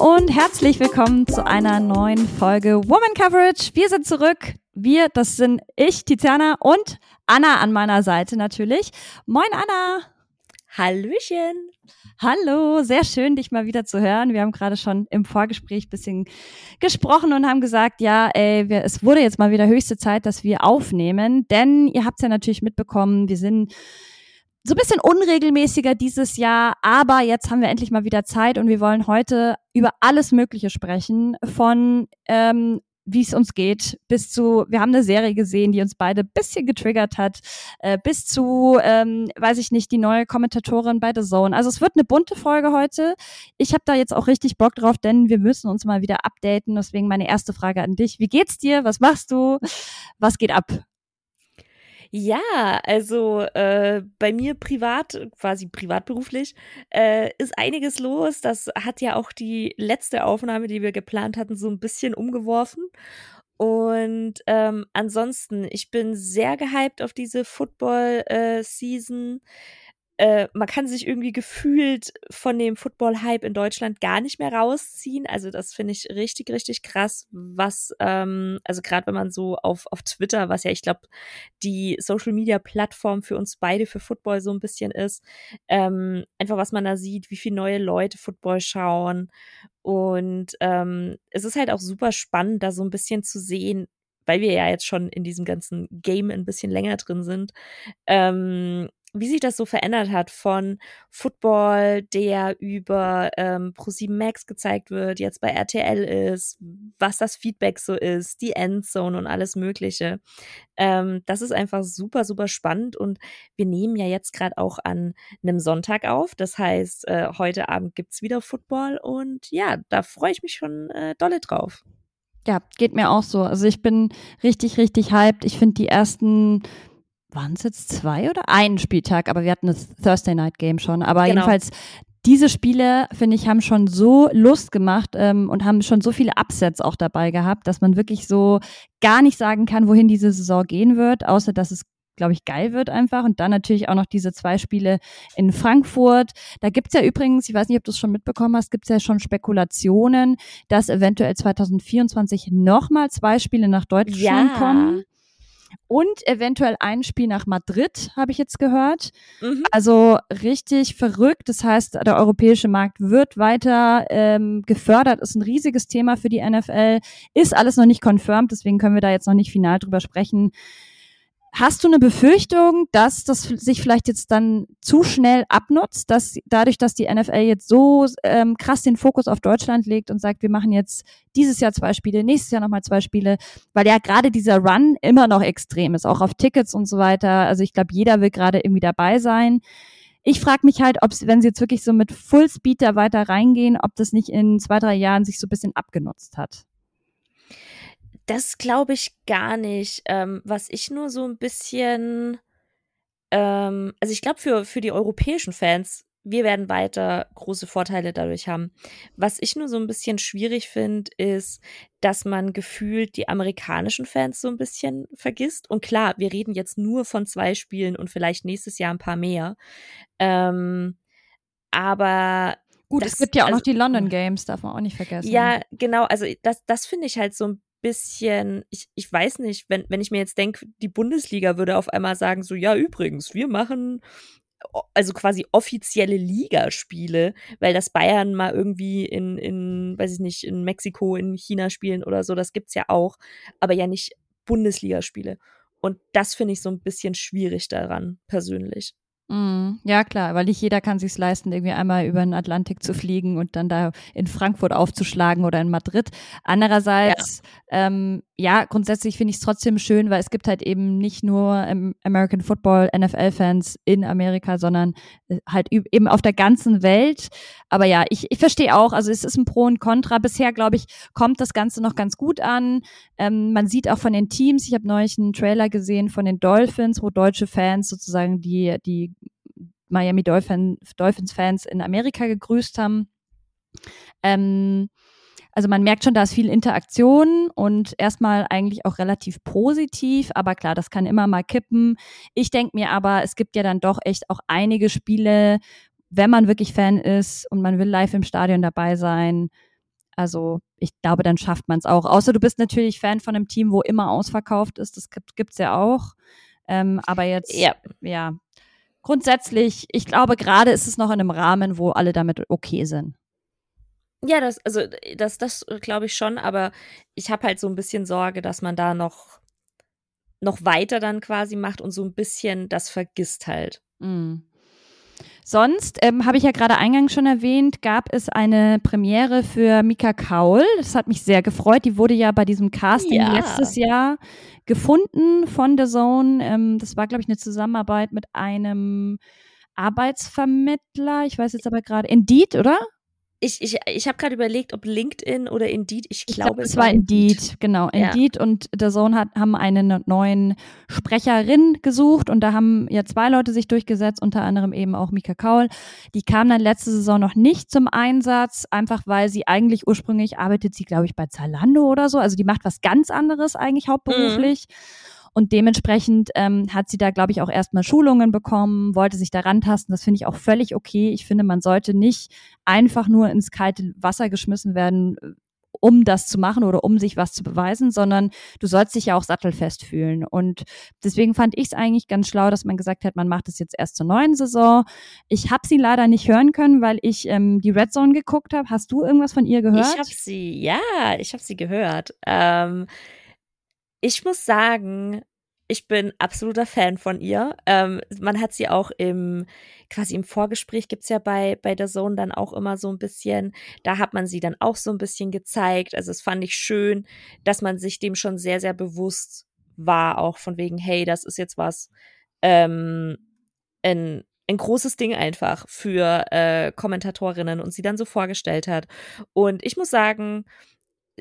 Und herzlich willkommen zu einer neuen Folge Woman Coverage. Wir sind zurück. Wir, das sind ich, Tiziana und Anna an meiner Seite natürlich. Moin Anna. Hallöchen. Hallo, sehr schön, dich mal wieder zu hören. Wir haben gerade schon im Vorgespräch bisschen gesprochen und haben gesagt, ja, ey, wir, es wurde jetzt mal wieder höchste Zeit, dass wir aufnehmen, denn ihr habt ja natürlich mitbekommen, wir sind so ein bisschen unregelmäßiger dieses Jahr, aber jetzt haben wir endlich mal wieder Zeit und wir wollen heute über alles Mögliche sprechen, von ähm, wie es uns geht, bis zu, wir haben eine Serie gesehen, die uns beide bisschen getriggert hat, äh, bis zu, ähm, weiß ich nicht, die neue Kommentatorin bei The Zone. Also es wird eine bunte Folge heute. Ich habe da jetzt auch richtig Bock drauf, denn wir müssen uns mal wieder updaten. Deswegen meine erste Frage an dich. Wie geht's dir? Was machst du? Was geht ab? Ja, also äh, bei mir privat, quasi privatberuflich, äh, ist einiges los. Das hat ja auch die letzte Aufnahme, die wir geplant hatten, so ein bisschen umgeworfen. Und ähm, ansonsten, ich bin sehr gehypt auf diese Football-Season. Äh, äh, man kann sich irgendwie gefühlt von dem Football-Hype in Deutschland gar nicht mehr rausziehen. Also das finde ich richtig, richtig krass, was, ähm, also gerade wenn man so auf, auf Twitter, was ja, ich glaube, die Social-Media-Plattform für uns beide für Football so ein bisschen ist, ähm, einfach was man da sieht, wie viele neue Leute Football schauen. Und ähm, es ist halt auch super spannend, da so ein bisschen zu sehen, weil wir ja jetzt schon in diesem ganzen Game ein bisschen länger drin sind, ähm, wie sich das so verändert hat von Football, der über ähm, Pro7 Max gezeigt wird, jetzt bei RTL ist, was das Feedback so ist, die Endzone und alles Mögliche. Ähm, das ist einfach super, super spannend und wir nehmen ja jetzt gerade auch an einem Sonntag auf. Das heißt, äh, heute Abend gibt's wieder Football und ja, da freue ich mich schon äh, dolle drauf. Ja, geht mir auch so. Also ich bin richtig, richtig hyped. Ich finde die ersten waren es jetzt zwei oder einen Spieltag, aber wir hatten das Thursday Night Game schon. Aber genau. jedenfalls, diese Spiele, finde ich, haben schon so Lust gemacht ähm, und haben schon so viele Upsets auch dabei gehabt, dass man wirklich so gar nicht sagen kann, wohin diese Saison gehen wird, außer dass es glaube ich, geil wird einfach. Und dann natürlich auch noch diese zwei Spiele in Frankfurt. Da gibt's ja übrigens, ich weiß nicht, ob du es schon mitbekommen hast, gibt's ja schon Spekulationen, dass eventuell 2024 nochmal zwei Spiele nach Deutschland ja. kommen und eventuell ein Spiel nach Madrid, habe ich jetzt gehört. Mhm. Also richtig verrückt. Das heißt, der europäische Markt wird weiter ähm, gefördert, ist ein riesiges Thema für die NFL, ist alles noch nicht confirmed, deswegen können wir da jetzt noch nicht final drüber sprechen. Hast du eine Befürchtung, dass das sich vielleicht jetzt dann zu schnell abnutzt, dass dadurch, dass die NFL jetzt so ähm, krass den Fokus auf Deutschland legt und sagt, wir machen jetzt dieses Jahr zwei Spiele, nächstes Jahr nochmal zwei Spiele, weil ja gerade dieser Run immer noch extrem ist, auch auf Tickets und so weiter. Also ich glaube, jeder will gerade irgendwie dabei sein. Ich frage mich halt, ob wenn sie jetzt wirklich so mit Fullspeed da weiter reingehen, ob das nicht in zwei, drei Jahren sich so ein bisschen abgenutzt hat. Das glaube ich gar nicht. Ähm, was ich nur so ein bisschen, ähm, also ich glaube für, für die europäischen Fans, wir werden weiter große Vorteile dadurch haben. Was ich nur so ein bisschen schwierig finde, ist, dass man gefühlt die amerikanischen Fans so ein bisschen vergisst. Und klar, wir reden jetzt nur von zwei Spielen und vielleicht nächstes Jahr ein paar mehr. Ähm, aber Gut, das, es gibt ja auch also, noch die London Games, darf man auch nicht vergessen. Ja, genau. Also das, das finde ich halt so ein bisschen, ich, ich weiß nicht, wenn, wenn ich mir jetzt denke, die Bundesliga würde auf einmal sagen, so, ja, übrigens, wir machen also quasi offizielle Ligaspiele, weil das Bayern mal irgendwie in, in, weiß ich nicht, in Mexiko, in China spielen oder so, das gibt's ja auch, aber ja nicht Bundesligaspiele. Und das finde ich so ein bisschen schwierig daran, persönlich. Mm, ja, klar, weil nicht jeder kann sich leisten, irgendwie einmal über den Atlantik zu fliegen und dann da in Frankfurt aufzuschlagen oder in Madrid. Andererseits, ja, ähm, ja grundsätzlich finde ich es trotzdem schön, weil es gibt halt eben nicht nur American Football, NFL-Fans in Amerika, sondern äh, halt eben auf der ganzen Welt. Aber ja, ich, ich verstehe auch, also es ist ein Pro und Contra. Bisher, glaube ich, kommt das Ganze noch ganz gut an. Ähm, man sieht auch von den Teams, ich habe neulich einen Trailer gesehen von den Dolphins, wo deutsche Fans sozusagen die, die Miami Dolphin, Dolphins Fans in Amerika gegrüßt haben. Ähm, also man merkt schon, da ist viel Interaktion und erstmal eigentlich auch relativ positiv, aber klar, das kann immer mal kippen. Ich denke mir aber, es gibt ja dann doch echt auch einige Spiele, wenn man wirklich Fan ist und man will live im Stadion dabei sein, also ich glaube, dann schafft man es auch. Außer du bist natürlich Fan von einem Team, wo immer ausverkauft ist. Das gibt es ja auch. Ähm, aber jetzt, ja. ja, grundsätzlich, ich glaube, gerade ist es noch in einem Rahmen, wo alle damit okay sind. Ja, das, also das, das glaube ich schon, aber ich habe halt so ein bisschen Sorge, dass man da noch, noch weiter dann quasi macht und so ein bisschen das vergisst halt. Mm. Sonst, ähm, habe ich ja gerade eingangs schon erwähnt, gab es eine Premiere für Mika Kaul. Das hat mich sehr gefreut. Die wurde ja bei diesem Casting ja. letztes Jahr gefunden von The Zone. Ähm, das war, glaube ich, eine Zusammenarbeit mit einem Arbeitsvermittler. Ich weiß jetzt aber gerade, Indeed, oder? Ich, ich, ich habe gerade überlegt, ob LinkedIn oder Indeed, ich glaube, ich glaub, es war Indeed, Indeed. genau. Indeed ja. und der Sohn hat, haben einen neuen Sprecherin gesucht und da haben ja zwei Leute sich durchgesetzt, unter anderem eben auch Mika Kaul. Die kam dann letzte Saison noch nicht zum Einsatz, einfach weil sie eigentlich ursprünglich arbeitet sie, glaube ich, bei Zalando oder so. Also die macht was ganz anderes eigentlich hauptberuflich. Mhm. Und dementsprechend ähm, hat sie da, glaube ich, auch erstmal Schulungen bekommen, wollte sich da rantasten. Das finde ich auch völlig okay. Ich finde, man sollte nicht einfach nur ins kalte Wasser geschmissen werden, um das zu machen oder um sich was zu beweisen, sondern du sollst dich ja auch sattelfest fühlen. Und deswegen fand ich es eigentlich ganz schlau, dass man gesagt hat, man macht es jetzt erst zur neuen Saison. Ich habe sie leider nicht hören können, weil ich ähm, die Red Zone geguckt habe. Hast du irgendwas von ihr gehört? Ich habe sie, ja, ich habe sie gehört. Ähm, ich muss sagen, ich bin absoluter Fan von ihr. Ähm, man hat sie auch im, quasi im Vorgespräch gibt's ja bei, bei der Zone dann auch immer so ein bisschen, da hat man sie dann auch so ein bisschen gezeigt. Also es fand ich schön, dass man sich dem schon sehr, sehr bewusst war, auch von wegen, hey, das ist jetzt was, ähm, ein, ein großes Ding einfach für äh, Kommentatorinnen und sie dann so vorgestellt hat. Und ich muss sagen,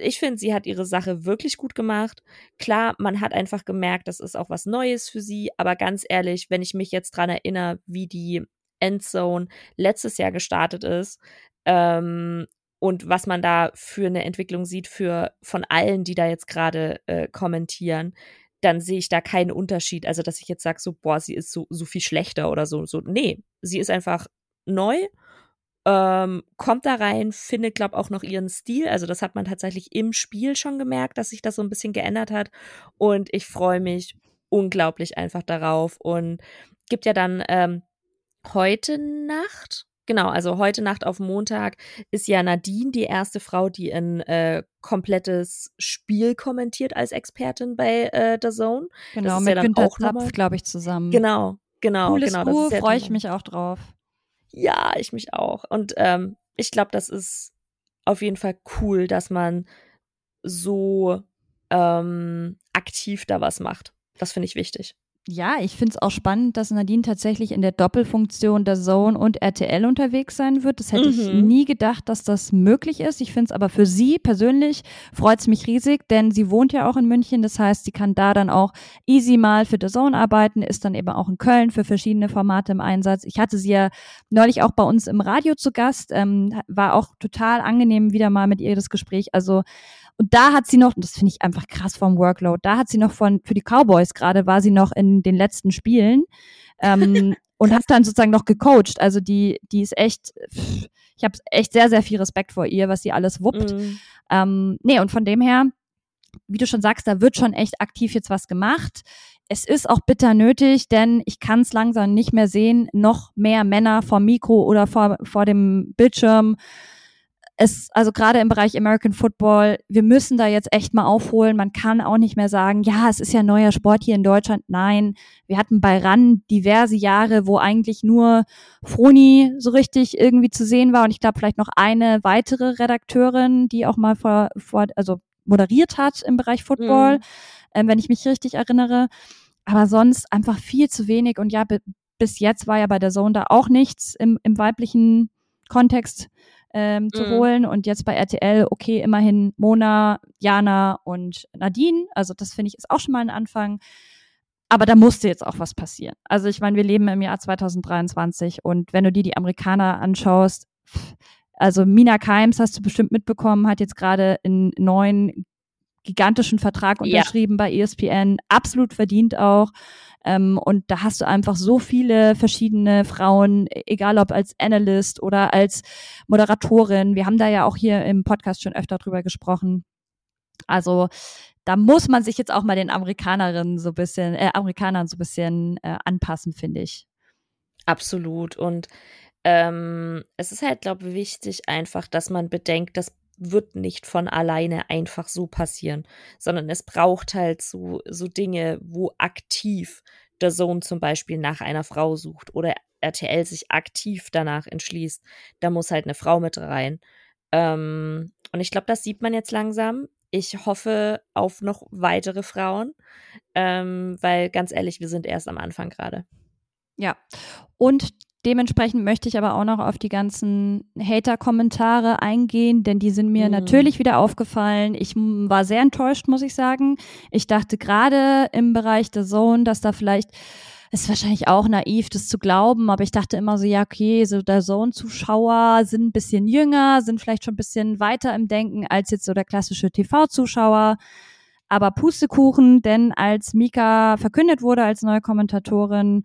ich finde, sie hat ihre Sache wirklich gut gemacht. Klar, man hat einfach gemerkt, das ist auch was Neues für sie, aber ganz ehrlich, wenn ich mich jetzt dran erinnere, wie die Endzone letztes Jahr gestartet ist, ähm, und was man da für eine Entwicklung sieht für von allen, die da jetzt gerade äh, kommentieren, dann sehe ich da keinen Unterschied. Also, dass ich jetzt sage, so, boah, sie ist so, so viel schlechter oder so. So, nee, sie ist einfach neu ähm, kommt da rein, findet, glaube auch noch ihren Stil. Also das hat man tatsächlich im Spiel schon gemerkt, dass sich das so ein bisschen geändert hat. Und ich freue mich unglaublich einfach darauf. Und gibt ja dann ähm, heute Nacht, genau, also heute Nacht auf Montag ist ja Nadine die erste Frau, die ein äh, komplettes Spiel kommentiert als Expertin bei äh, The Zone. Genau, das mit ja Günter Zapf, glaube ich, zusammen. Genau, genau, Cooles genau. Ja freue ich mich auch drauf. Ja, ich mich auch. Und ähm, ich glaube, das ist auf jeden Fall cool, dass man so ähm, aktiv da was macht. Das finde ich wichtig. Ja, ich finde es auch spannend, dass Nadine tatsächlich in der Doppelfunktion der Zone und RTL unterwegs sein wird. Das hätte mhm. ich nie gedacht, dass das möglich ist. Ich finde es aber für sie persönlich freut es mich riesig, denn sie wohnt ja auch in München. Das heißt, sie kann da dann auch easy mal für The Zone arbeiten, ist dann eben auch in Köln für verschiedene Formate im Einsatz. Ich hatte sie ja neulich auch bei uns im Radio zu Gast, ähm, war auch total angenehm wieder mal mit ihr das Gespräch. Also und da hat sie noch, das finde ich einfach krass vom Workload, da hat sie noch von, für die Cowboys gerade, war sie noch in den letzten Spielen ähm, und hat dann sozusagen noch gecoacht. Also die, die ist echt, ich habe echt sehr, sehr viel Respekt vor ihr, was sie alles wuppt. Mhm. Ähm, nee, und von dem her, wie du schon sagst, da wird schon echt aktiv jetzt was gemacht. Es ist auch bitter nötig, denn ich kann es langsam nicht mehr sehen, noch mehr Männer vor Mikro oder vor, vor dem Bildschirm es, also gerade im Bereich American Football, wir müssen da jetzt echt mal aufholen. Man kann auch nicht mehr sagen, ja, es ist ja neuer Sport hier in Deutschland. Nein, wir hatten bei RAN diverse Jahre, wo eigentlich nur Froni so richtig irgendwie zu sehen war und ich glaube vielleicht noch eine weitere Redakteurin, die auch mal vor, vor also moderiert hat im Bereich Football, mhm. ähm, wenn ich mich richtig erinnere. Aber sonst einfach viel zu wenig und ja, bis jetzt war ja bei der Zone da auch nichts im, im weiblichen Kontext ähm, zu mhm. holen. Und jetzt bei RTL, okay, immerhin Mona, Jana und Nadine. Also das finde ich ist auch schon mal ein Anfang. Aber da musste jetzt auch was passieren. Also ich meine, wir leben im Jahr 2023 und wenn du dir die Amerikaner anschaust, also Mina Keims hast du bestimmt mitbekommen, hat jetzt gerade einen neuen gigantischen Vertrag unterschrieben ja. bei ESPN, absolut verdient auch. Ähm, und da hast du einfach so viele verschiedene Frauen, egal ob als Analyst oder als Moderatorin. Wir haben da ja auch hier im Podcast schon öfter drüber gesprochen. Also da muss man sich jetzt auch mal den Amerikanerinnen so bisschen, äh, Amerikanern so bisschen äh, anpassen, finde ich. Absolut. Und ähm, es ist halt, glaube ich, wichtig einfach, dass man bedenkt, das wird nicht von alleine einfach so passieren, sondern es braucht halt so, so Dinge, wo aktiv der Sohn zum Beispiel nach einer Frau sucht oder RTL sich aktiv danach entschließt, da muss halt eine Frau mit rein. Ähm, und ich glaube, das sieht man jetzt langsam. Ich hoffe auf noch weitere Frauen, ähm, weil ganz ehrlich, wir sind erst am Anfang gerade. Ja, und dementsprechend möchte ich aber auch noch auf die ganzen Hater-Kommentare eingehen, denn die sind mir mhm. natürlich wieder aufgefallen. Ich war sehr enttäuscht, muss ich sagen. Ich dachte gerade im Bereich der Zone, dass da vielleicht ist wahrscheinlich auch naiv, das zu glauben, aber ich dachte immer so, ja, okay, so der Zone-Zuschauer sind ein bisschen jünger, sind vielleicht schon ein bisschen weiter im Denken als jetzt so der klassische TV-Zuschauer. Aber Pustekuchen, denn als Mika verkündet wurde als neue Kommentatorin,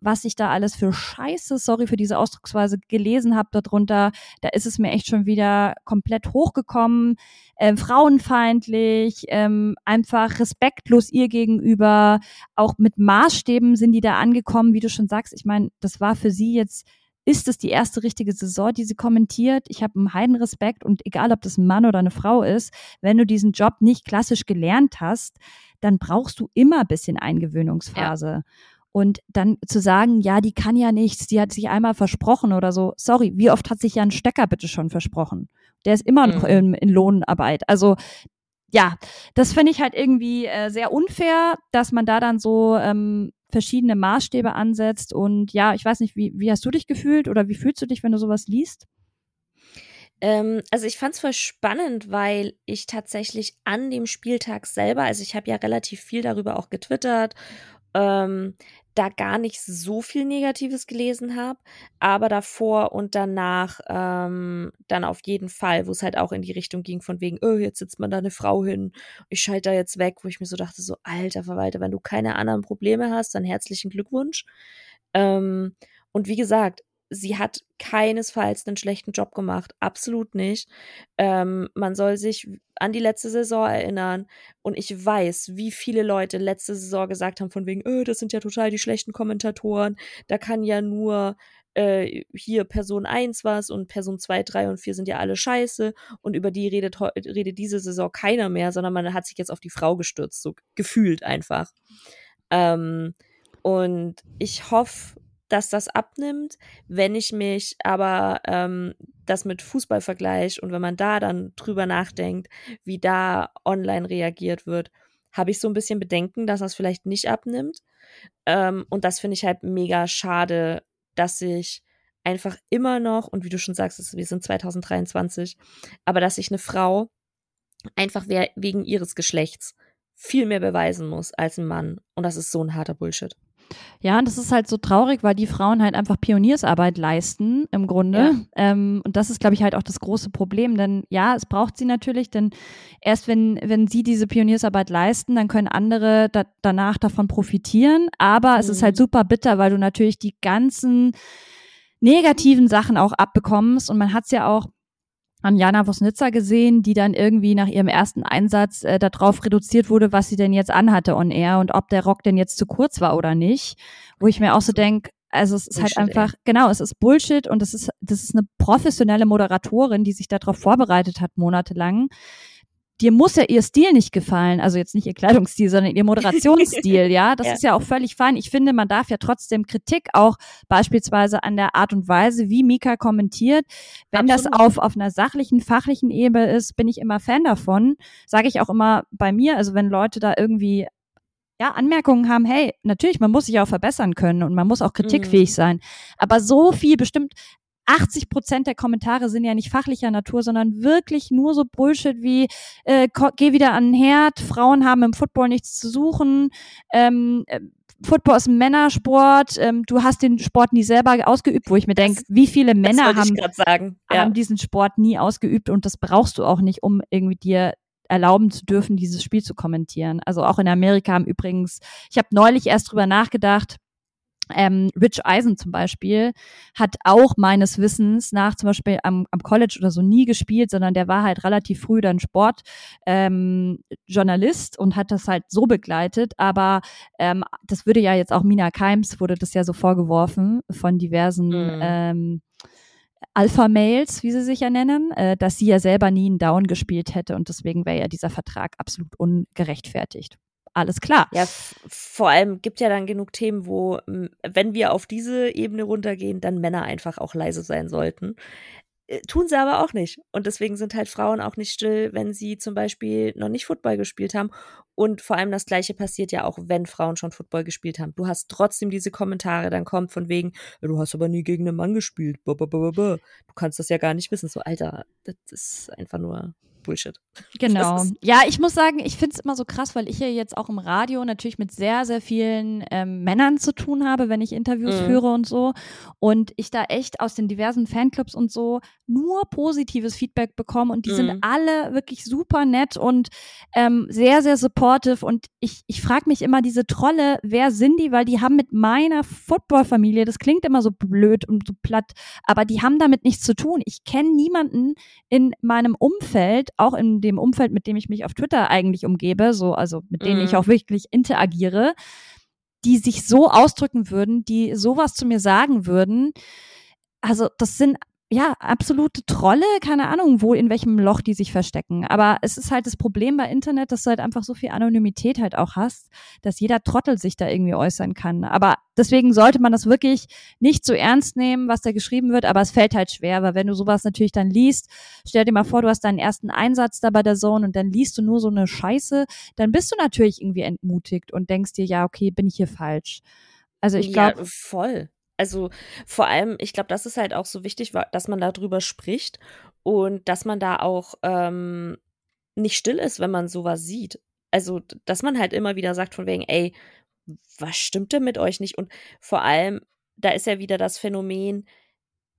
was ich da alles für Scheiße, sorry für diese Ausdrucksweise, gelesen habe darunter, da ist es mir echt schon wieder komplett hochgekommen, äh, frauenfeindlich, ähm, einfach respektlos ihr gegenüber, auch mit Maßstäben sind die da angekommen, wie du schon sagst. Ich meine, das war für sie jetzt ist es die erste richtige Saison, die sie kommentiert. Ich habe einen heiden Respekt und egal, ob das ein Mann oder eine Frau ist, wenn du diesen Job nicht klassisch gelernt hast, dann brauchst du immer ein bisschen Eingewöhnungsphase. Ja. Und dann zu sagen, ja, die kann ja nichts, die hat sich einmal versprochen oder so. Sorry, wie oft hat sich ja ein Stecker bitte schon versprochen? Der ist immer noch mhm. in, in Lohnarbeit. Also ja, das finde ich halt irgendwie äh, sehr unfair, dass man da dann so ähm, verschiedene Maßstäbe ansetzt. Und ja, ich weiß nicht, wie, wie hast du dich gefühlt oder wie fühlst du dich, wenn du sowas liest? Ähm, also ich fand es voll spannend, weil ich tatsächlich an dem Spieltag selber, also ich habe ja relativ viel darüber auch getwittert ähm, da gar nicht so viel Negatives gelesen habe, aber davor und danach ähm, dann auf jeden Fall, wo es halt auch in die Richtung ging von wegen, oh, jetzt sitzt man da eine Frau hin, ich schalte da jetzt weg, wo ich mir so dachte, so alter Verwalter, wenn du keine anderen Probleme hast, dann herzlichen Glückwunsch. Ähm, und wie gesagt, sie hat keinesfalls einen schlechten Job gemacht, absolut nicht. Ähm, man soll sich an die letzte Saison erinnern und ich weiß, wie viele Leute letzte Saison gesagt haben von wegen, oh, das sind ja total die schlechten Kommentatoren, da kann ja nur äh, hier Person 1 was und Person 2, 3 und 4 sind ja alle scheiße und über die redet, redet diese Saison keiner mehr, sondern man hat sich jetzt auf die Frau gestürzt, so gefühlt einfach. Ähm, und ich hoffe, dass das abnimmt. Wenn ich mich aber ähm, das mit Fußball vergleiche und wenn man da dann drüber nachdenkt, wie da online reagiert wird, habe ich so ein bisschen Bedenken, dass das vielleicht nicht abnimmt. Ähm, und das finde ich halt mega schade, dass sich einfach immer noch, und wie du schon sagst, wir sind 2023, aber dass sich eine Frau einfach wegen ihres Geschlechts viel mehr beweisen muss als ein Mann. Und das ist so ein harter Bullshit. Ja, und das ist halt so traurig, weil die Frauen halt einfach Pioniersarbeit leisten im Grunde. Ja. Ähm, und das ist, glaube ich, halt auch das große Problem. Denn ja, es braucht sie natürlich, denn erst wenn, wenn sie diese Pioniersarbeit leisten, dann können andere da, danach davon profitieren. Aber mhm. es ist halt mhm. super bitter, weil du natürlich die ganzen negativen Sachen auch abbekommst. Und man hat es ja auch an Jana Wosnitzer gesehen, die dann irgendwie nach ihrem ersten Einsatz äh, darauf reduziert wurde, was sie denn jetzt anhatte on air und ob der Rock denn jetzt zu kurz war oder nicht. Wo ich mir auch so denke, also es ist halt Bullshit, halt einfach, ey. genau, es ist Bullshit und es ist, das ist eine professionelle Moderatorin, die sich darauf vorbereitet hat, monatelang dir muss ja ihr Stil nicht gefallen, also jetzt nicht ihr Kleidungsstil, sondern ihr Moderationsstil, ja. Das ja. ist ja auch völlig fein. Ich finde, man darf ja trotzdem Kritik auch beispielsweise an der Art und Weise, wie Mika kommentiert. Wenn Absolut. das auf, auf einer sachlichen, fachlichen Ebene ist, bin ich immer Fan davon. Sage ich auch immer bei mir, also wenn Leute da irgendwie ja, Anmerkungen haben, hey, natürlich, man muss sich auch verbessern können und man muss auch kritikfähig mhm. sein. Aber so viel bestimmt, 80 Prozent der Kommentare sind ja nicht fachlicher Natur, sondern wirklich nur so Bullshit wie äh, geh wieder an den Herd, Frauen haben im Football nichts zu suchen, ähm, äh, Football ist ein Männersport, ähm, du hast den Sport nie selber ausgeübt, wo ich mir denke, wie viele Männer haben, ja. haben diesen Sport nie ausgeübt und das brauchst du auch nicht, um irgendwie dir erlauben zu dürfen, dieses Spiel zu kommentieren. Also auch in Amerika haben übrigens, ich habe neulich erst drüber nachgedacht, ähm, Rich Eisen zum Beispiel hat auch meines Wissens nach zum Beispiel am, am College oder so nie gespielt, sondern der war halt relativ früh dann Sportjournalist ähm, und hat das halt so begleitet. Aber ähm, das würde ja jetzt auch Mina Keims, wurde das ja so vorgeworfen von diversen mhm. ähm, Alpha-Mails, wie sie sich ja nennen, äh, dass sie ja selber nie einen Down gespielt hätte und deswegen wäre ja dieser Vertrag absolut ungerechtfertigt alles klar. Ja, vor allem gibt ja dann genug Themen, wo, wenn wir auf diese Ebene runtergehen, dann Männer einfach auch leise sein sollten. Äh, tun sie aber auch nicht. Und deswegen sind halt Frauen auch nicht still, wenn sie zum Beispiel noch nicht Football gespielt haben. Und vor allem das Gleiche passiert ja auch, wenn Frauen schon Football gespielt haben. Du hast trotzdem diese Kommentare, dann kommt von wegen, du hast aber nie gegen einen Mann gespielt. Du kannst das ja gar nicht wissen. So, Alter, das ist einfach nur Bullshit. Genau. Ja, ich muss sagen, ich finde es immer so krass, weil ich ja jetzt auch im Radio natürlich mit sehr, sehr vielen ähm, Männern zu tun habe, wenn ich Interviews mhm. führe und so. Und ich da echt aus den diversen Fanclubs und so nur positives Feedback bekomme. Und die mhm. sind alle wirklich super nett und ähm, sehr, sehr supportive. Und ich, ich frage mich immer, diese Trolle, wer sind die? Weil die haben mit meiner Football-Familie, das klingt immer so blöd und so platt, aber die haben damit nichts zu tun. Ich kenne niemanden in meinem Umfeld, auch in dem Umfeld, mit dem ich mich auf Twitter eigentlich umgebe, so, also mit denen mhm. ich auch wirklich interagiere, die sich so ausdrücken würden, die sowas zu mir sagen würden. Also, das sind ja, absolute Trolle, keine Ahnung, wo, in welchem Loch die sich verstecken. Aber es ist halt das Problem bei Internet, dass du halt einfach so viel Anonymität halt auch hast, dass jeder Trottel sich da irgendwie äußern kann. Aber deswegen sollte man das wirklich nicht so ernst nehmen, was da geschrieben wird, aber es fällt halt schwer, weil wenn du sowas natürlich dann liest, stell dir mal vor, du hast deinen ersten Einsatz da bei der Zone und dann liest du nur so eine Scheiße, dann bist du natürlich irgendwie entmutigt und denkst dir, ja, okay, bin ich hier falsch. Also ich glaube. Ja, voll. Also vor allem, ich glaube, das ist halt auch so wichtig, dass man darüber spricht und dass man da auch ähm, nicht still ist, wenn man sowas sieht. Also, dass man halt immer wieder sagt von wegen, ey, was stimmt denn mit euch nicht? Und vor allem, da ist ja wieder das Phänomen,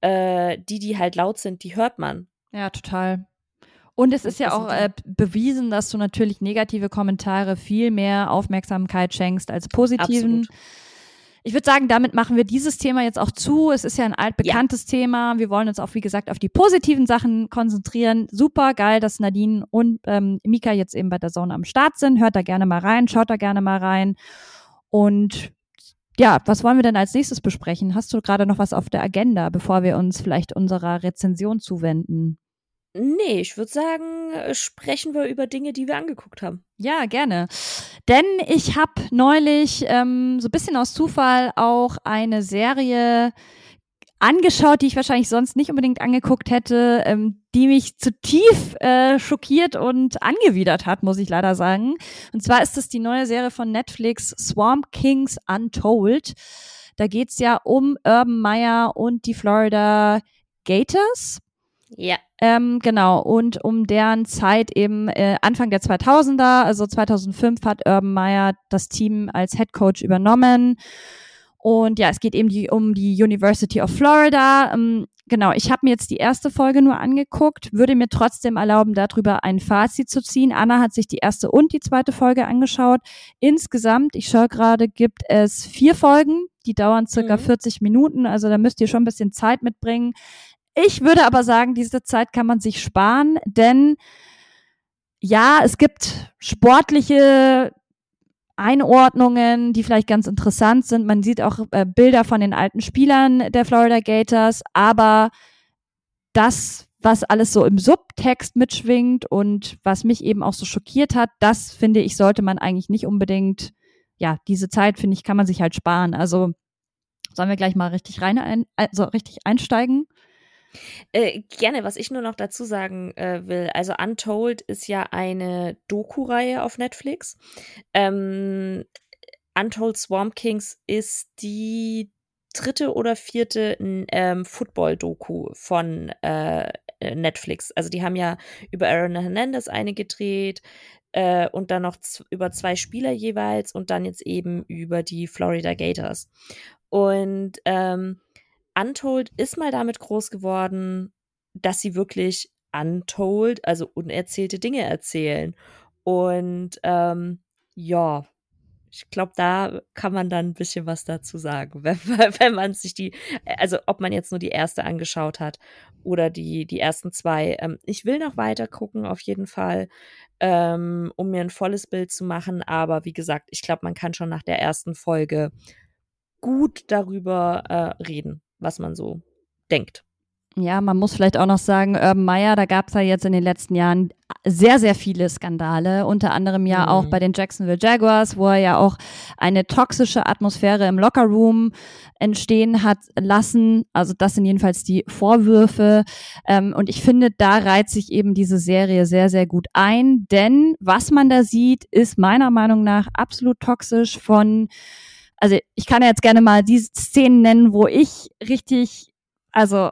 äh, die, die halt laut sind, die hört man. Ja, total. Und es ist ja auch äh, bewiesen, dass du natürlich negative Kommentare viel mehr Aufmerksamkeit schenkst als positiven. Absolut. Ich würde sagen, damit machen wir dieses Thema jetzt auch zu. Es ist ja ein altbekanntes ja. Thema. Wir wollen uns auch, wie gesagt, auf die positiven Sachen konzentrieren. Super geil, dass Nadine und ähm, Mika jetzt eben bei der Zone am Start sind. Hört da gerne mal rein, schaut da gerne mal rein. Und ja, was wollen wir denn als nächstes besprechen? Hast du gerade noch was auf der Agenda, bevor wir uns vielleicht unserer Rezension zuwenden? Nee, ich würde sagen, äh, sprechen wir über Dinge, die wir angeguckt haben. Ja, gerne. Denn ich habe neulich ähm, so ein bisschen aus Zufall auch eine Serie angeschaut, die ich wahrscheinlich sonst nicht unbedingt angeguckt hätte, ähm, die mich zu tief äh, schockiert und angewidert hat, muss ich leider sagen. Und zwar ist es die neue Serie von Netflix Swamp Kings Untold. Da geht's ja um Urban Meyer und die Florida Gators. Ja. Ähm, genau, und um deren Zeit eben äh, Anfang der 2000er, also 2005 hat Urban Meyer das Team als Head Coach übernommen. Und ja, es geht eben die, um die University of Florida. Ähm, genau, ich habe mir jetzt die erste Folge nur angeguckt, würde mir trotzdem erlauben, darüber ein Fazit zu ziehen. Anna hat sich die erste und die zweite Folge angeschaut. Insgesamt, ich schaue gerade, gibt es vier Folgen. Die dauern circa mhm. 40 Minuten, also da müsst ihr schon ein bisschen Zeit mitbringen. Ich würde aber sagen, diese Zeit kann man sich sparen, denn ja, es gibt sportliche Einordnungen, die vielleicht ganz interessant sind. Man sieht auch äh, Bilder von den alten Spielern der Florida Gators, aber das, was alles so im Subtext mitschwingt und was mich eben auch so schockiert hat, das finde ich, sollte man eigentlich nicht unbedingt, ja, diese Zeit, finde ich, kann man sich halt sparen. Also sollen wir gleich mal richtig rein, ein, also richtig einsteigen? Äh, gerne, was ich nur noch dazu sagen äh, will. Also Untold ist ja eine Doku-Reihe auf Netflix. Ähm, Untold Swamp Kings ist die dritte oder vierte ähm, Football-Doku von äh, Netflix. Also die haben ja über Aaron Hernandez eine gedreht äh, und dann noch über zwei Spieler jeweils und dann jetzt eben über die Florida Gators. Und ähm, Untold ist mal damit groß geworden, dass sie wirklich untold, also unerzählte Dinge erzählen. Und ähm, ja, ich glaube, da kann man dann ein bisschen was dazu sagen, wenn, wenn man sich die, also ob man jetzt nur die erste angeschaut hat oder die, die ersten zwei. Ähm, ich will noch weiter gucken, auf jeden Fall, ähm, um mir ein volles Bild zu machen. Aber wie gesagt, ich glaube, man kann schon nach der ersten Folge gut darüber äh, reden, was man so denkt. Ja, man muss vielleicht auch noch sagen, Urban Meyer, da gab es ja jetzt in den letzten Jahren sehr, sehr viele Skandale, unter anderem ja mhm. auch bei den Jacksonville Jaguars, wo er ja auch eine toxische Atmosphäre im Lockerroom entstehen hat lassen. Also das sind jedenfalls die Vorwürfe. Ähm, und ich finde, da reiht sich eben diese Serie sehr, sehr gut ein, denn was man da sieht, ist meiner Meinung nach absolut toxisch von also ich kann ja jetzt gerne mal diese Szenen nennen, wo ich richtig, also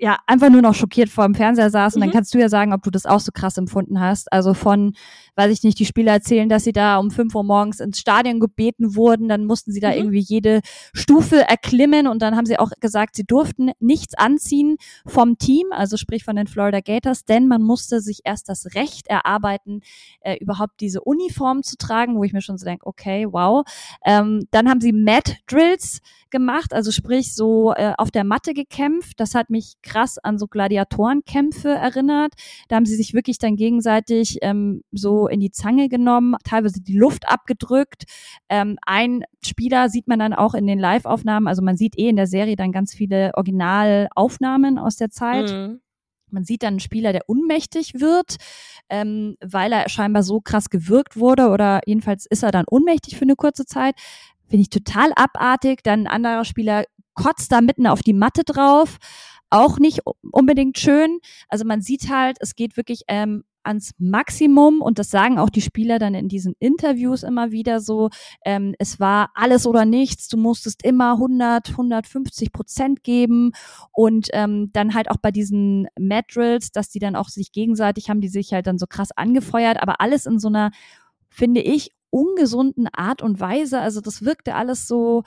ja, einfach nur noch schockiert vor dem Fernseher saß. Und mhm. dann kannst du ja sagen, ob du das auch so krass empfunden hast. Also von, weiß ich nicht, die Spieler erzählen, dass sie da um fünf Uhr morgens ins Stadion gebeten wurden. Dann mussten sie da mhm. irgendwie jede Stufe erklimmen. Und dann haben sie auch gesagt, sie durften nichts anziehen vom Team, also sprich von den Florida Gators, denn man musste sich erst das Recht erarbeiten, äh, überhaupt diese Uniform zu tragen, wo ich mir schon so denke, okay, wow. Ähm, dann haben sie Mat Drills gemacht, also sprich so äh, auf der Matte gekämpft. Das hat mich krass an so Gladiatorenkämpfe erinnert. Da haben sie sich wirklich dann gegenseitig ähm, so in die Zange genommen, teilweise die Luft abgedrückt. Ähm, ein Spieler sieht man dann auch in den Live-Aufnahmen, also man sieht eh in der Serie dann ganz viele Originalaufnahmen aus der Zeit. Mhm. Man sieht dann einen Spieler, der unmächtig wird, ähm, weil er scheinbar so krass gewirkt wurde oder jedenfalls ist er dann unmächtig für eine kurze Zeit. Finde ich total abartig. Dann ein anderer Spieler kotzt da mitten auf die Matte drauf. Auch nicht unbedingt schön. Also man sieht halt, es geht wirklich ähm, ans Maximum und das sagen auch die Spieler dann in diesen Interviews immer wieder so, ähm, es war alles oder nichts, du musstest immer 100, 150 Prozent geben und ähm, dann halt auch bei diesen Madrills, dass die dann auch sich gegenseitig haben, die sich halt dann so krass angefeuert, aber alles in so einer, finde ich, ungesunden Art und Weise. Also das wirkte alles so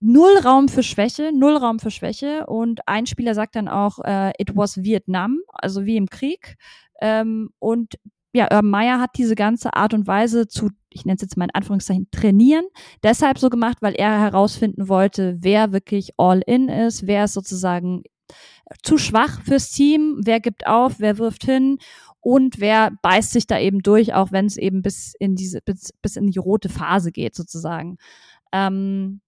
null Raum für Schwäche, null Raum für Schwäche. Und ein Spieler sagt dann auch, äh, it was Vietnam, also wie im Krieg. Ähm, und ja, Urban Meyer hat diese ganze Art und Weise zu, ich nenne es jetzt mal in Anführungszeichen, trainieren, deshalb so gemacht, weil er herausfinden wollte, wer wirklich all in ist, wer ist sozusagen zu schwach fürs Team, wer gibt auf, wer wirft hin und wer beißt sich da eben durch, auch wenn es eben bis in diese, bis, bis in die rote Phase geht, sozusagen. Ähm,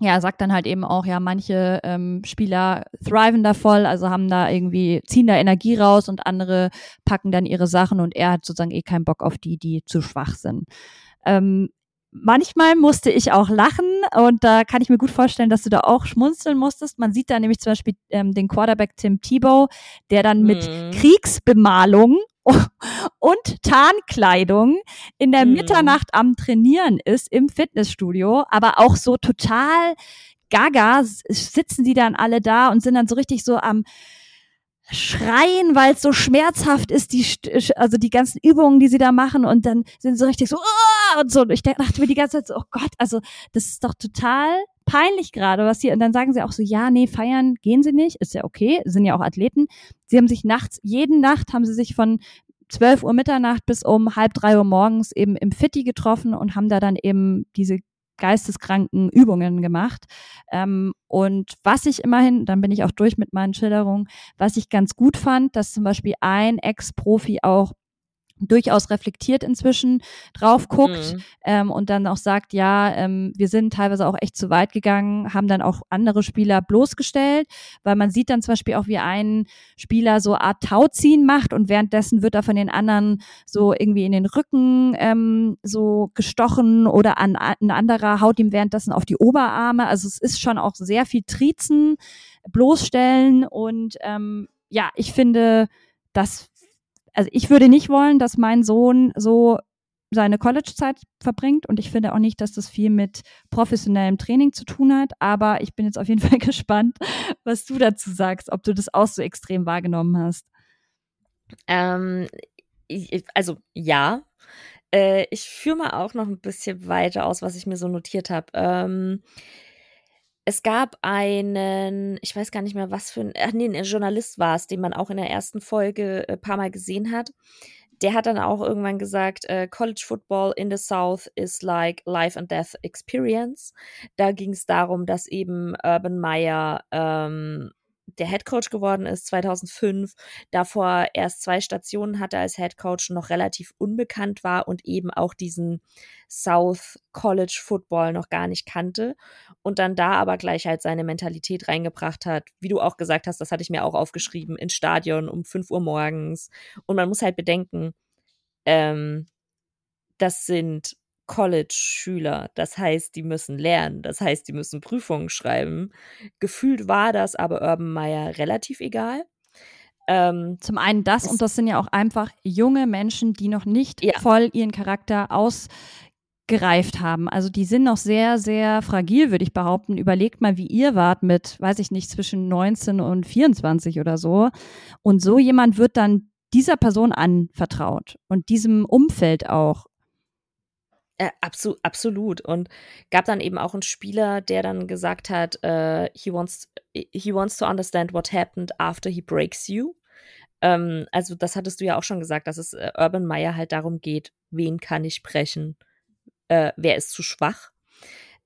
ja, sagt dann halt eben auch, ja, manche ähm, Spieler thriven da voll, also haben da irgendwie, ziehen da Energie raus und andere packen dann ihre Sachen und er hat sozusagen eh keinen Bock auf die, die zu schwach sind. Ähm, manchmal musste ich auch lachen und da kann ich mir gut vorstellen, dass du da auch schmunzeln musstest. Man sieht da nämlich zum Beispiel ähm, den Quarterback Tim Tebow, der dann mit mhm. Kriegsbemalung und Tarnkleidung in der mhm. Mitternacht am Trainieren ist im Fitnessstudio, aber auch so total gaga sitzen die dann alle da und sind dann so richtig so am schreien, weil es so schmerzhaft ist, die, also die ganzen Übungen, die sie da machen und dann sind sie so richtig so, oh! und so. Und ich dachte mir die ganze Zeit so, oh Gott, also das ist doch total peinlich gerade, was hier, und dann sagen sie auch so, ja, nee, feiern gehen sie nicht, ist ja okay, sind ja auch Athleten. Sie haben sich nachts, jeden Nacht haben sie sich von 12 Uhr Mitternacht bis um halb drei Uhr morgens eben im Fitti getroffen und haben da dann eben diese geisteskranken Übungen gemacht. Ähm, und was ich immerhin, dann bin ich auch durch mit meinen Schilderungen, was ich ganz gut fand, dass zum Beispiel ein Ex-Profi auch durchaus reflektiert inzwischen drauf guckt mhm. ähm, und dann auch sagt, ja, ähm, wir sind teilweise auch echt zu weit gegangen, haben dann auch andere Spieler bloßgestellt, weil man sieht dann zum Beispiel auch, wie ein Spieler so Art Tauziehen macht und währenddessen wird er von den anderen so irgendwie in den Rücken ähm, so gestochen oder an, ein anderer haut ihm währenddessen auf die Oberarme. Also es ist schon auch sehr viel Trizen, bloßstellen und ähm, ja, ich finde, das also ich würde nicht wollen, dass mein Sohn so seine College-Zeit verbringt und ich finde auch nicht, dass das viel mit professionellem Training zu tun hat, aber ich bin jetzt auf jeden Fall gespannt, was du dazu sagst, ob du das auch so extrem wahrgenommen hast. Ähm, ich, also ja, äh, ich führe mal auch noch ein bisschen weiter aus, was ich mir so notiert habe. Ähm, es gab einen, ich weiß gar nicht mehr, was für ein, ach nee, ein Journalist war es, den man auch in der ersten Folge ein äh, paar Mal gesehen hat. Der hat dann auch irgendwann gesagt, äh, College Football in the South is like life and death experience. Da ging es darum, dass eben Urban Meyer ähm, der Head Coach geworden ist 2005, davor erst zwei Stationen hatte als Head Coach, noch relativ unbekannt war und eben auch diesen South College Football noch gar nicht kannte und dann da aber gleich halt seine Mentalität reingebracht hat. Wie du auch gesagt hast, das hatte ich mir auch aufgeschrieben, ins Stadion um 5 Uhr morgens. Und man muss halt bedenken, ähm, das sind College-Schüler. Das heißt, die müssen lernen. Das heißt, die müssen Prüfungen schreiben. Gefühlt war das aber Urban Meyer relativ egal. Ähm, Zum einen das und das sind ja auch einfach junge Menschen, die noch nicht ja. voll ihren Charakter ausgereift haben. Also die sind noch sehr, sehr fragil, würde ich behaupten. Überlegt mal, wie ihr wart mit, weiß ich nicht, zwischen 19 und 24 oder so. Und so jemand wird dann dieser Person anvertraut und diesem Umfeld auch. Äh, abso absolut. Und gab dann eben auch einen Spieler, der dann gesagt hat, uh, he, wants, he wants to understand what happened after he breaks you. Ähm, also das hattest du ja auch schon gesagt, dass es äh, Urban Meyer halt darum geht, wen kann ich brechen, äh, wer ist zu schwach.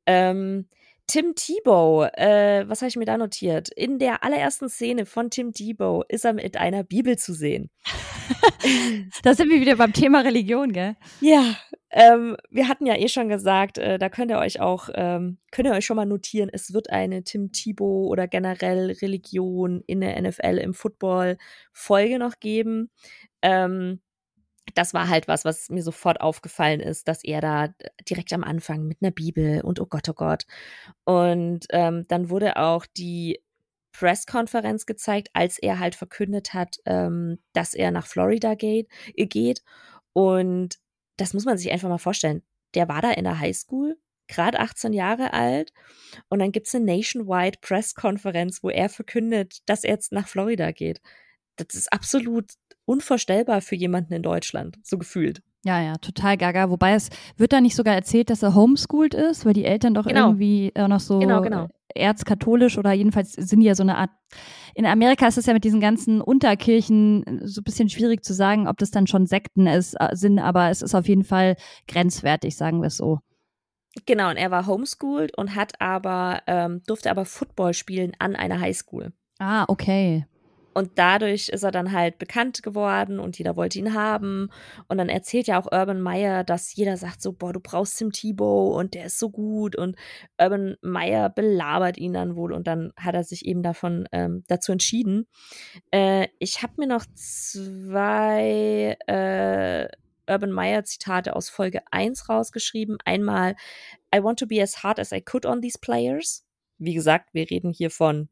Ähm, Tim Tebow, äh, was habe ich mir da notiert? In der allerersten Szene von Tim Tebow ist er mit einer Bibel zu sehen. da sind wir wieder beim Thema Religion, gell? Ja, ähm, wir hatten ja eh schon gesagt, äh, da könnt ihr euch auch, ähm, könnt ihr euch schon mal notieren, es wird eine Tim Tebow oder generell Religion in der NFL im Football Folge noch geben. Ähm, das war halt was, was mir sofort aufgefallen ist, dass er da direkt am Anfang mit einer Bibel und oh Gott, oh Gott. Und ähm, dann wurde auch die Presskonferenz gezeigt, als er halt verkündet hat, ähm, dass er nach Florida geht, äh, geht. Und das muss man sich einfach mal vorstellen. Der war da in der Highschool, gerade 18 Jahre alt. Und dann gibt's eine Nationwide Presskonferenz, wo er verkündet, dass er jetzt nach Florida geht. Das ist absolut unvorstellbar für jemanden in Deutschland, so gefühlt. Ja, ja, total gaga. Wobei es wird da nicht sogar erzählt, dass er homeschooled ist, weil die Eltern doch genau. irgendwie äh, noch so genau, genau. erzkatholisch oder jedenfalls sind die ja so eine Art. In Amerika ist es ja mit diesen ganzen Unterkirchen so ein bisschen schwierig zu sagen, ob das dann schon Sekten ist, äh, sind, aber es ist auf jeden Fall grenzwertig, sagen wir es so. Genau, und er war homeschooled und hat aber, ähm, durfte aber Football spielen an einer Highschool. Ah, okay. Und dadurch ist er dann halt bekannt geworden und jeder wollte ihn haben. Und dann erzählt ja auch Urban Meyer, dass jeder sagt so, boah, du brauchst Tim Tebow und der ist so gut. Und Urban Meyer belabert ihn dann wohl und dann hat er sich eben davon ähm, dazu entschieden. Äh, ich habe mir noch zwei äh, Urban Meyer Zitate aus Folge 1 rausgeschrieben. Einmal, I want to be as hard as I could on these players. Wie gesagt, wir reden hier von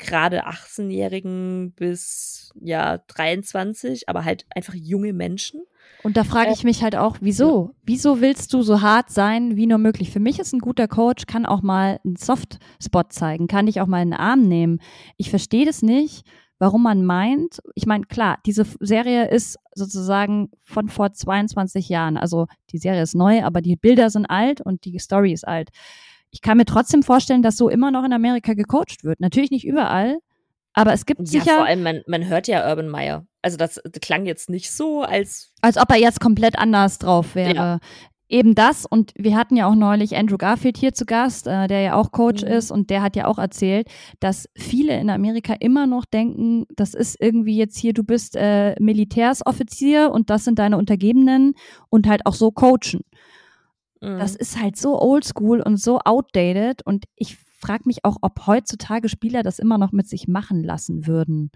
gerade 18-Jährigen bis ja 23, aber halt einfach junge Menschen. Und da frage ich äh, mich halt auch, wieso? Wieso willst du so hart sein wie nur möglich? Für mich ist ein guter Coach, kann auch mal einen Softspot zeigen, kann ich auch mal einen Arm nehmen. Ich verstehe das nicht, warum man meint, ich meine, klar, diese Serie ist sozusagen von vor 22 Jahren. Also die Serie ist neu, aber die Bilder sind alt und die Story ist alt ich kann mir trotzdem vorstellen, dass so immer noch in Amerika gecoacht wird. Natürlich nicht überall, aber es gibt ja, sicher. Vor allem, man, man hört ja Urban Meyer. Also das, klang jetzt nicht so, als. Als ob er jetzt komplett anders drauf wäre. Ja. Eben das, und wir hatten ja auch neulich Andrew Garfield hier zu Gast, äh, der ja auch Coach mhm. ist, und der hat ja auch erzählt, dass viele in Amerika immer noch denken, das ist irgendwie jetzt hier, du bist äh, Militärsoffizier und das sind deine Untergebenen und halt auch so coachen. Das mhm. ist halt so oldschool und so outdated und ich frage mich auch, ob heutzutage Spieler das immer noch mit sich machen lassen würden.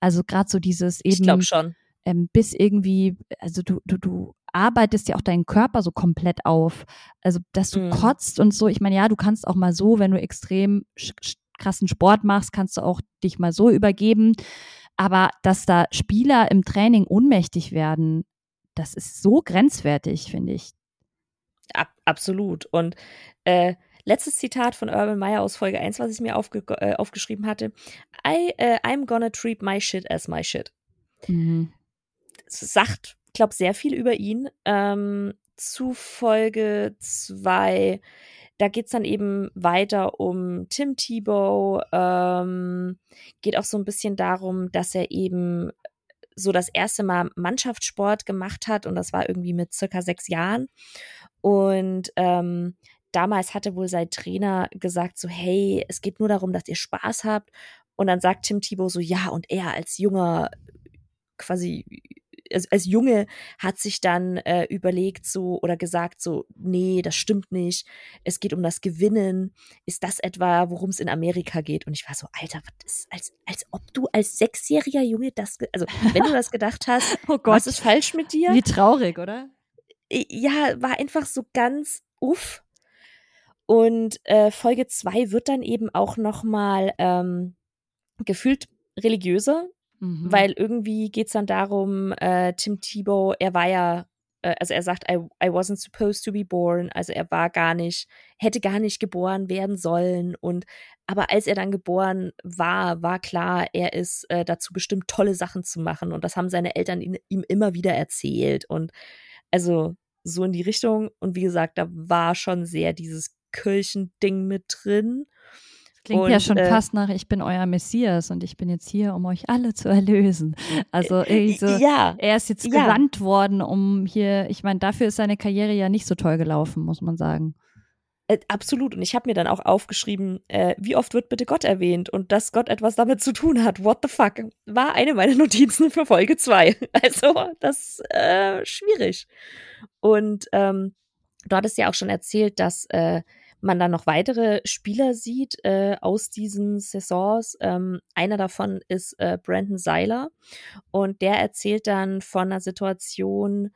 Also gerade so dieses eben. Ich glaube schon. Ähm, bis irgendwie, also du, du, du arbeitest ja auch deinen Körper so komplett auf. Also, dass du mhm. kotzt und so. Ich meine, ja, du kannst auch mal so, wenn du extrem krassen Sport machst, kannst du auch dich mal so übergeben. Aber dass da Spieler im Training ohnmächtig werden, das ist so grenzwertig, finde ich. Ab, absolut. Und äh, letztes Zitat von Urban Meyer aus Folge 1, was ich mir aufge äh, aufgeschrieben hatte. I, uh, I'm gonna treat my shit as my shit. Mhm. Das sagt, glaube sehr viel über ihn. Ähm, zu Folge 2 da geht's dann eben weiter um Tim Tebow, ähm, geht auch so ein bisschen darum, dass er eben so das erste Mal Mannschaftssport gemacht hat und das war irgendwie mit circa sechs Jahren. Und ähm, damals hatte wohl sein Trainer gesagt, so, hey, es geht nur darum, dass ihr Spaß habt. Und dann sagt Tim Thibault so, ja, und er als junger, quasi als, als Junge hat sich dann äh, überlegt so oder gesagt so, nee, das stimmt nicht. Es geht um das Gewinnen. Ist das etwa, worum es in Amerika geht? Und ich war so, Alter, was ist, als, als ob du als sechsjähriger Junge das, also wenn du das gedacht hast, oh Gott. was ist falsch mit dir? Wie traurig, oder? Ja, war einfach so ganz uff. Und äh, Folge zwei wird dann eben auch noch mal ähm, gefühlt religiöser. Mhm. Weil irgendwie geht es dann darum, äh, Tim Tebow, er war ja, äh, also er sagt, I, I wasn't supposed to be born, also er war gar nicht, hätte gar nicht geboren werden sollen. Und aber als er dann geboren war, war klar, er ist äh, dazu bestimmt, tolle Sachen zu machen. Und das haben seine Eltern ihn, ihm immer wieder erzählt. Und also so in die Richtung. Und wie gesagt, da war schon sehr dieses Kirchending mit drin. Klingt und, ja schon äh, fast nach, ich bin euer Messias und ich bin jetzt hier, um euch alle zu erlösen. Also irgendwie so, ja, er ist jetzt ja. gewandt worden, um hier, ich meine, dafür ist seine Karriere ja nicht so toll gelaufen, muss man sagen. Äh, absolut. Und ich habe mir dann auch aufgeschrieben, äh, wie oft wird bitte Gott erwähnt und dass Gott etwas damit zu tun hat. What the fuck? War eine meiner Notizen für Folge 2. Also, das äh, schwierig. Und ähm, du hattest ja auch schon erzählt, dass äh, man dann noch weitere Spieler sieht äh, aus diesen Saisons. Ähm, einer davon ist äh, Brandon Seiler und der erzählt dann von einer Situation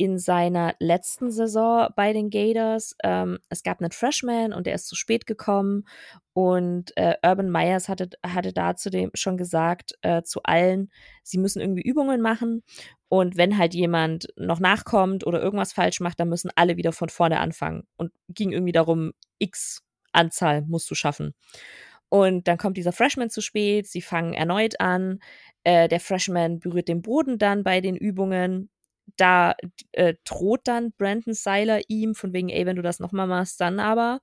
in seiner letzten Saison bei den Gators. Ähm, es gab einen Freshman und der ist zu spät gekommen und äh, Urban Myers hatte, hatte da zudem schon gesagt äh, zu allen, sie müssen irgendwie Übungen machen und wenn halt jemand noch nachkommt oder irgendwas falsch macht, dann müssen alle wieder von vorne anfangen. Und ging irgendwie darum, x Anzahl musst du schaffen. Und dann kommt dieser Freshman zu spät, sie fangen erneut an. Äh, der Freshman berührt den Boden dann bei den Übungen. Da äh, droht dann Brandon Seiler ihm, von wegen, ey, wenn du das nochmal machst, dann aber.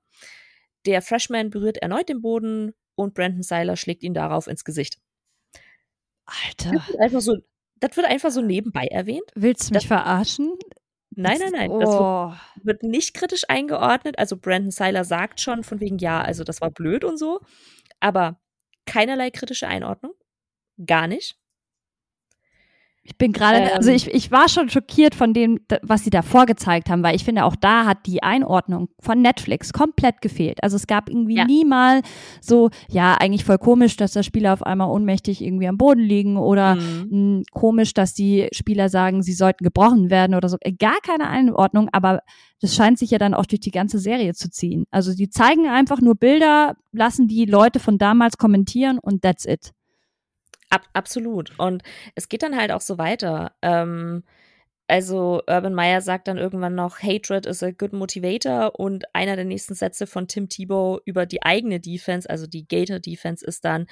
Der Freshman berührt erneut den Boden und Brandon Seiler schlägt ihn darauf ins Gesicht. Alter. Einfach so das wird einfach so nebenbei erwähnt. Willst du mich das, verarschen? Nein, nein, nein. Oh. Das wird, oh. wird, nicht kritisch eingeordnet. Also Brandon Seiler sagt schon von wegen, ja, also das war blöd und so. Aber keinerlei kritische Einordnung. Gar nicht. Ich bin gerade, ähm, also ich, ich war schon schockiert von dem, was sie da vorgezeigt haben, weil ich finde, auch da hat die Einordnung von Netflix komplett gefehlt. Also es gab irgendwie ja. nie mal so, ja, eigentlich voll komisch, dass da Spieler auf einmal ohnmächtig irgendwie am Boden liegen oder mhm. mh, komisch, dass die Spieler sagen, sie sollten gebrochen werden oder so. Gar keine Einordnung, aber das scheint sich ja dann auch durch die ganze Serie zu ziehen. Also die zeigen einfach nur Bilder, lassen die Leute von damals kommentieren und that's it. Ab, absolut. Und es geht dann halt auch so weiter. Ähm, also Urban Meyer sagt dann irgendwann noch, Hatred is a good motivator und einer der nächsten Sätze von Tim Tebow über die eigene Defense, also die Gator Defense, ist dann,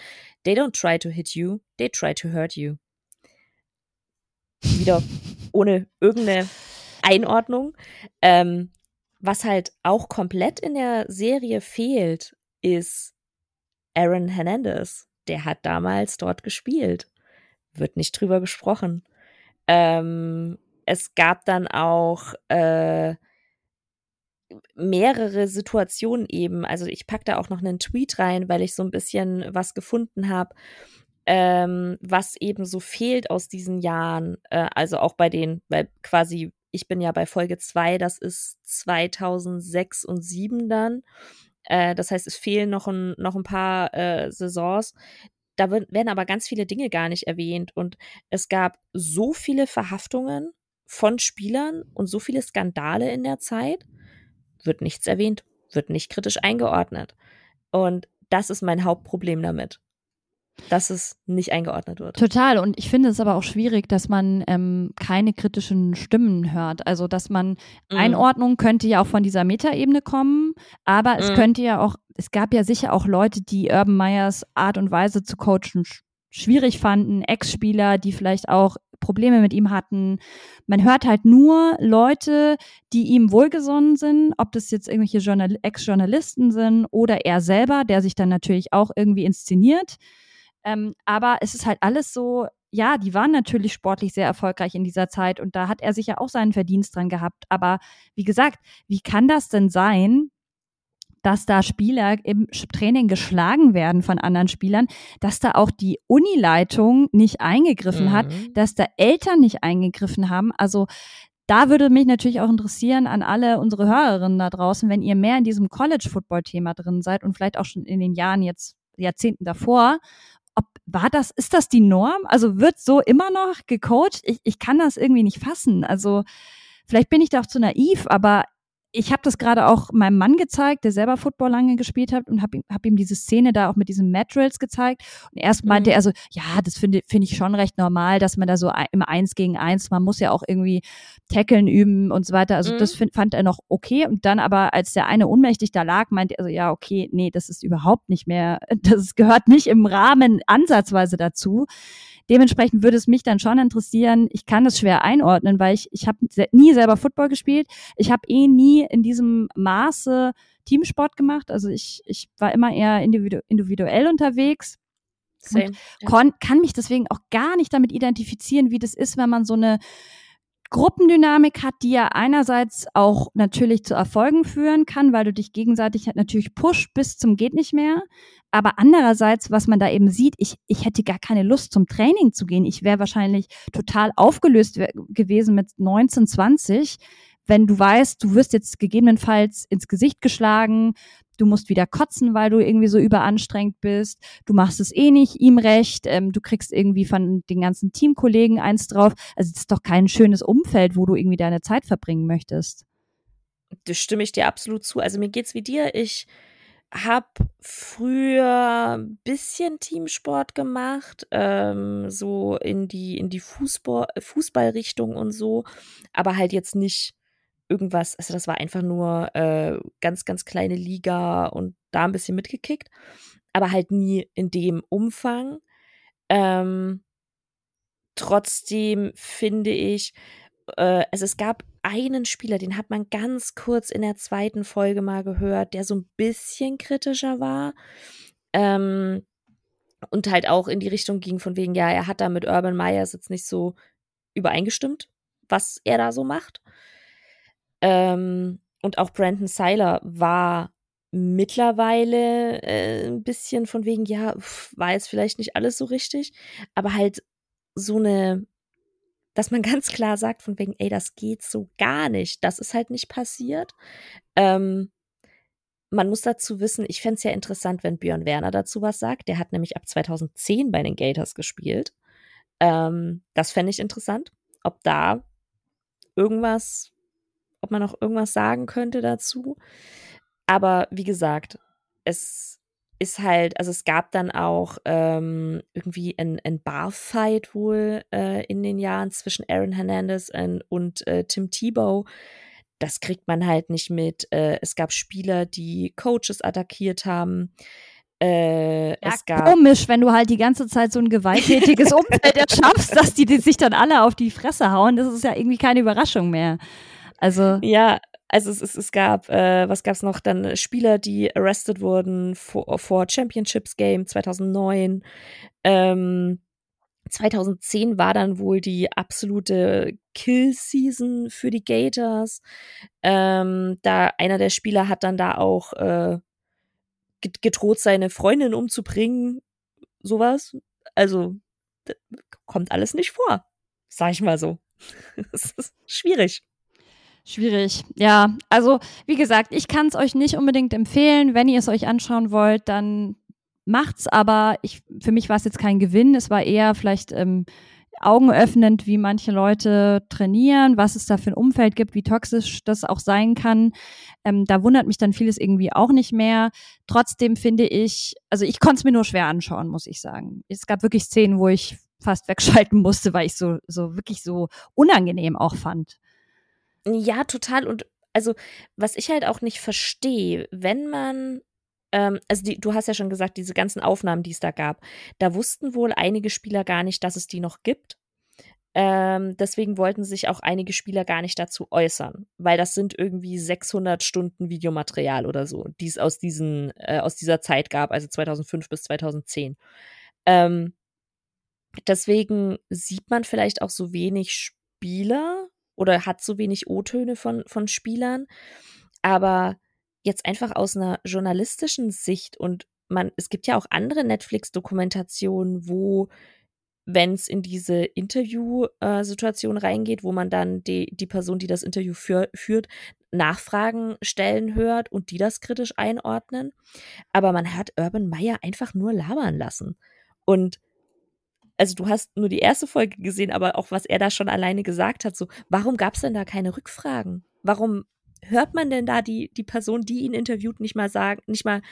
they don't try to hit you, they try to hurt you. Wieder ohne irgendeine Einordnung. Ähm, was halt auch komplett in der Serie fehlt, ist Aaron Hernandez der hat damals dort gespielt. Wird nicht drüber gesprochen. Ähm, es gab dann auch äh, mehrere Situationen eben. Also ich packe da auch noch einen Tweet rein, weil ich so ein bisschen was gefunden habe, ähm, was eben so fehlt aus diesen Jahren. Äh, also auch bei den, weil quasi, ich bin ja bei Folge 2, das ist 2006 und 2007 dann. Äh, das heißt, es fehlen noch ein, noch ein paar äh, Saisons. Da werden aber ganz viele Dinge gar nicht erwähnt. Und es gab so viele Verhaftungen von Spielern und so viele Skandale in der Zeit, wird nichts erwähnt, wird nicht kritisch eingeordnet. Und das ist mein Hauptproblem damit dass es nicht eingeordnet wird. Total. Und ich finde es aber auch schwierig, dass man ähm, keine kritischen Stimmen hört. Also, dass man mm. Einordnung könnte ja auch von dieser Metaebene kommen, aber mm. es mhm. könnte ja auch, es gab ja sicher auch Leute, die Urban Meyers Art und Weise zu coachen schwierig fanden, Ex-Spieler, die vielleicht auch Probleme mit ihm hatten. Man hört halt nur Leute, die ihm wohlgesonnen sind, ob das jetzt irgendwelche Journal Ex-Journalisten sind oder er selber, der sich dann natürlich auch irgendwie inszeniert. Ähm, aber es ist halt alles so, ja, die waren natürlich sportlich sehr erfolgreich in dieser Zeit und da hat er sich ja auch seinen Verdienst dran gehabt. Aber wie gesagt, wie kann das denn sein, dass da Spieler im Training geschlagen werden von anderen Spielern, dass da auch die Unileitung nicht eingegriffen mhm. hat, dass da Eltern nicht eingegriffen haben. Also da würde mich natürlich auch interessieren an alle unsere Hörerinnen da draußen, wenn ihr mehr in diesem College-Football-Thema drin seid und vielleicht auch schon in den Jahren jetzt, Jahrzehnten davor, war das, ist das die Norm? Also wird so immer noch gecoacht? Ich, ich kann das irgendwie nicht fassen. Also vielleicht bin ich da auch zu naiv, aber ich habe das gerade auch meinem Mann gezeigt, der selber Football lange gespielt hat und habe ihm, hab ihm diese Szene da auch mit diesen Matrils gezeigt. Und erst meinte mhm. er so, ja, das finde finde ich schon recht normal, dass man da so im Eins gegen Eins, man muss ja auch irgendwie tackeln üben und so weiter. Also mhm. das find, fand er noch okay. Und dann aber, als der eine ohnmächtig da lag, meinte er so, ja, okay, nee, das ist überhaupt nicht mehr, das gehört nicht im Rahmen ansatzweise dazu. Dementsprechend würde es mich dann schon interessieren, ich kann das schwer einordnen, weil ich, ich habe nie selber Football gespielt. Ich habe eh nie in diesem Maße Teamsport gemacht. Also ich, ich war immer eher individu individuell unterwegs. Same, ja. kann mich deswegen auch gar nicht damit identifizieren, wie das ist, wenn man so eine Gruppendynamik hat, die ja einerseits auch natürlich zu Erfolgen führen kann, weil du dich gegenseitig halt natürlich pusht bis zum geht nicht mehr. Aber andererseits, was man da eben sieht, ich, ich hätte gar keine Lust zum Training zu gehen. Ich wäre wahrscheinlich total aufgelöst gewesen mit 19, 20, wenn du weißt, du wirst jetzt gegebenenfalls ins Gesicht geschlagen, du musst wieder kotzen, weil du irgendwie so überanstrengt bist, du machst es eh nicht ihm recht, ähm, du kriegst irgendwie von den ganzen Teamkollegen eins drauf. Also es ist doch kein schönes Umfeld, wo du irgendwie deine Zeit verbringen möchtest. Das stimme ich dir absolut zu. Also mir geht's wie dir. Ich habe früher ein bisschen Teamsport gemacht, ähm, so in die in die Fußball Fußballrichtung und so, aber halt jetzt nicht irgendwas, also das war einfach nur äh, ganz, ganz kleine Liga und da ein bisschen mitgekickt, aber halt nie in dem Umfang. Ähm, trotzdem finde ich, äh, also es gab einen Spieler, den hat man ganz kurz in der zweiten Folge mal gehört, der so ein bisschen kritischer war. Ähm, und halt auch in die Richtung ging von wegen, ja, er hat da mit Urban Myers jetzt nicht so übereingestimmt, was er da so macht. Ähm, und auch Brandon Seiler war mittlerweile äh, ein bisschen von wegen, ja, pf, war jetzt vielleicht nicht alles so richtig, aber halt so eine, dass man ganz klar sagt, von wegen, ey, das geht so gar nicht. Das ist halt nicht passiert. Ähm, man muss dazu wissen, ich fände es ja interessant, wenn Björn Werner dazu was sagt. Der hat nämlich ab 2010 bei den Gators gespielt. Ähm, das fände ich interessant, ob da irgendwas ob man noch irgendwas sagen könnte dazu. Aber wie gesagt, es ist halt, also es gab dann auch ähm, irgendwie ein, ein Barfight wohl äh, in den Jahren zwischen Aaron Hernandez und, und äh, Tim Tebow. Das kriegt man halt nicht mit. Äh, es gab Spieler, die Coaches attackiert haben. Äh, ja, es gab komisch, wenn du halt die ganze Zeit so ein gewalttätiges Umfeld erschaffst, dass die, die sich dann alle auf die Fresse hauen. Das ist ja irgendwie keine Überraschung mehr. Also ja, also es, es, es gab, äh, was gab es noch? Dann Spieler, die arrested wurden vor, vor Championships Game 2009. Ähm, 2010 war dann wohl die absolute Kill-Season für die Gators. Ähm, da einer der Spieler hat dann da auch äh, gedroht, seine Freundin umzubringen. Sowas. Also kommt alles nicht vor, sag ich mal so. Es ist schwierig. Schwierig, ja. Also, wie gesagt, ich kann es euch nicht unbedingt empfehlen. Wenn ihr es euch anschauen wollt, dann macht's, aber ich, für mich war es jetzt kein Gewinn. Es war eher vielleicht ähm, augenöffnend, wie manche Leute trainieren, was es da für ein Umfeld gibt, wie toxisch das auch sein kann. Ähm, da wundert mich dann vieles irgendwie auch nicht mehr. Trotzdem finde ich, also ich konnte es mir nur schwer anschauen, muss ich sagen. Es gab wirklich Szenen, wo ich fast wegschalten musste, weil ich so, so wirklich so unangenehm auch fand. Ja, total. Und also, was ich halt auch nicht verstehe, wenn man ähm, also die, du hast ja schon gesagt, diese ganzen Aufnahmen, die es da gab, da wussten wohl einige Spieler gar nicht, dass es die noch gibt. Ähm, deswegen wollten sich auch einige Spieler gar nicht dazu äußern, weil das sind irgendwie 600 Stunden Videomaterial oder so, die es aus, diesen, äh, aus dieser Zeit gab, also 2005 bis 2010. Ähm, deswegen sieht man vielleicht auch so wenig Spieler oder hat so wenig O-Töne von, von Spielern. Aber jetzt einfach aus einer journalistischen Sicht und man, es gibt ja auch andere Netflix-Dokumentationen, wo wenn es in diese Interview-Situation reingeht, wo man dann die, die Person, die das Interview für, führt, Nachfragen stellen hört und die das kritisch einordnen. Aber man hat Urban Meyer einfach nur labern lassen. Und also du hast nur die erste Folge gesehen, aber auch was er da schon alleine gesagt hat, so, warum gab es denn da keine Rückfragen? Warum hört man denn da die, die Person, die ihn interviewt, nicht mal sagen, nicht mal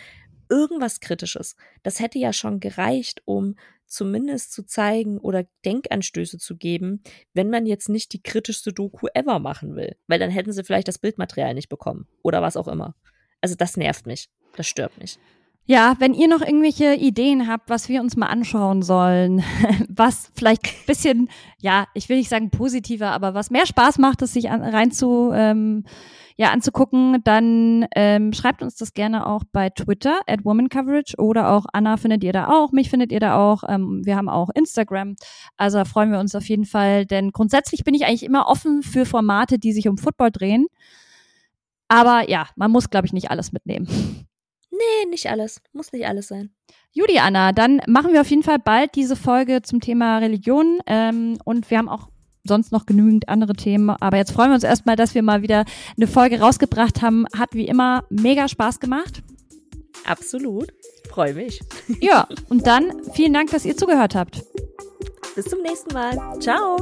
irgendwas Kritisches? Das hätte ja schon gereicht, um zumindest zu zeigen oder Denkanstöße zu geben, wenn man jetzt nicht die kritischste Doku ever machen will. Weil dann hätten sie vielleicht das Bildmaterial nicht bekommen oder was auch immer. Also das nervt mich. Das stört mich. Ja, wenn ihr noch irgendwelche Ideen habt, was wir uns mal anschauen sollen, was vielleicht ein bisschen, ja, ich will nicht sagen positiver, aber was mehr Spaß macht, es sich an, rein zu, ähm, ja, anzugucken, dann ähm, schreibt uns das gerne auch bei Twitter at womancoverage oder auch Anna findet ihr da auch, mich findet ihr da auch. Ähm, wir haben auch Instagram. Also da freuen wir uns auf jeden Fall, denn grundsätzlich bin ich eigentlich immer offen für Formate, die sich um Football drehen. Aber ja, man muss, glaube ich, nicht alles mitnehmen. Nee, nicht alles. Muss nicht alles sein. Judy, Anna, dann machen wir auf jeden Fall bald diese Folge zum Thema Religion. Ähm, und wir haben auch sonst noch genügend andere Themen. Aber jetzt freuen wir uns erstmal, dass wir mal wieder eine Folge rausgebracht haben. Hat wie immer mega Spaß gemacht. Absolut. Freue mich. Ja, und dann vielen Dank, dass ihr zugehört habt. Bis zum nächsten Mal. Ciao.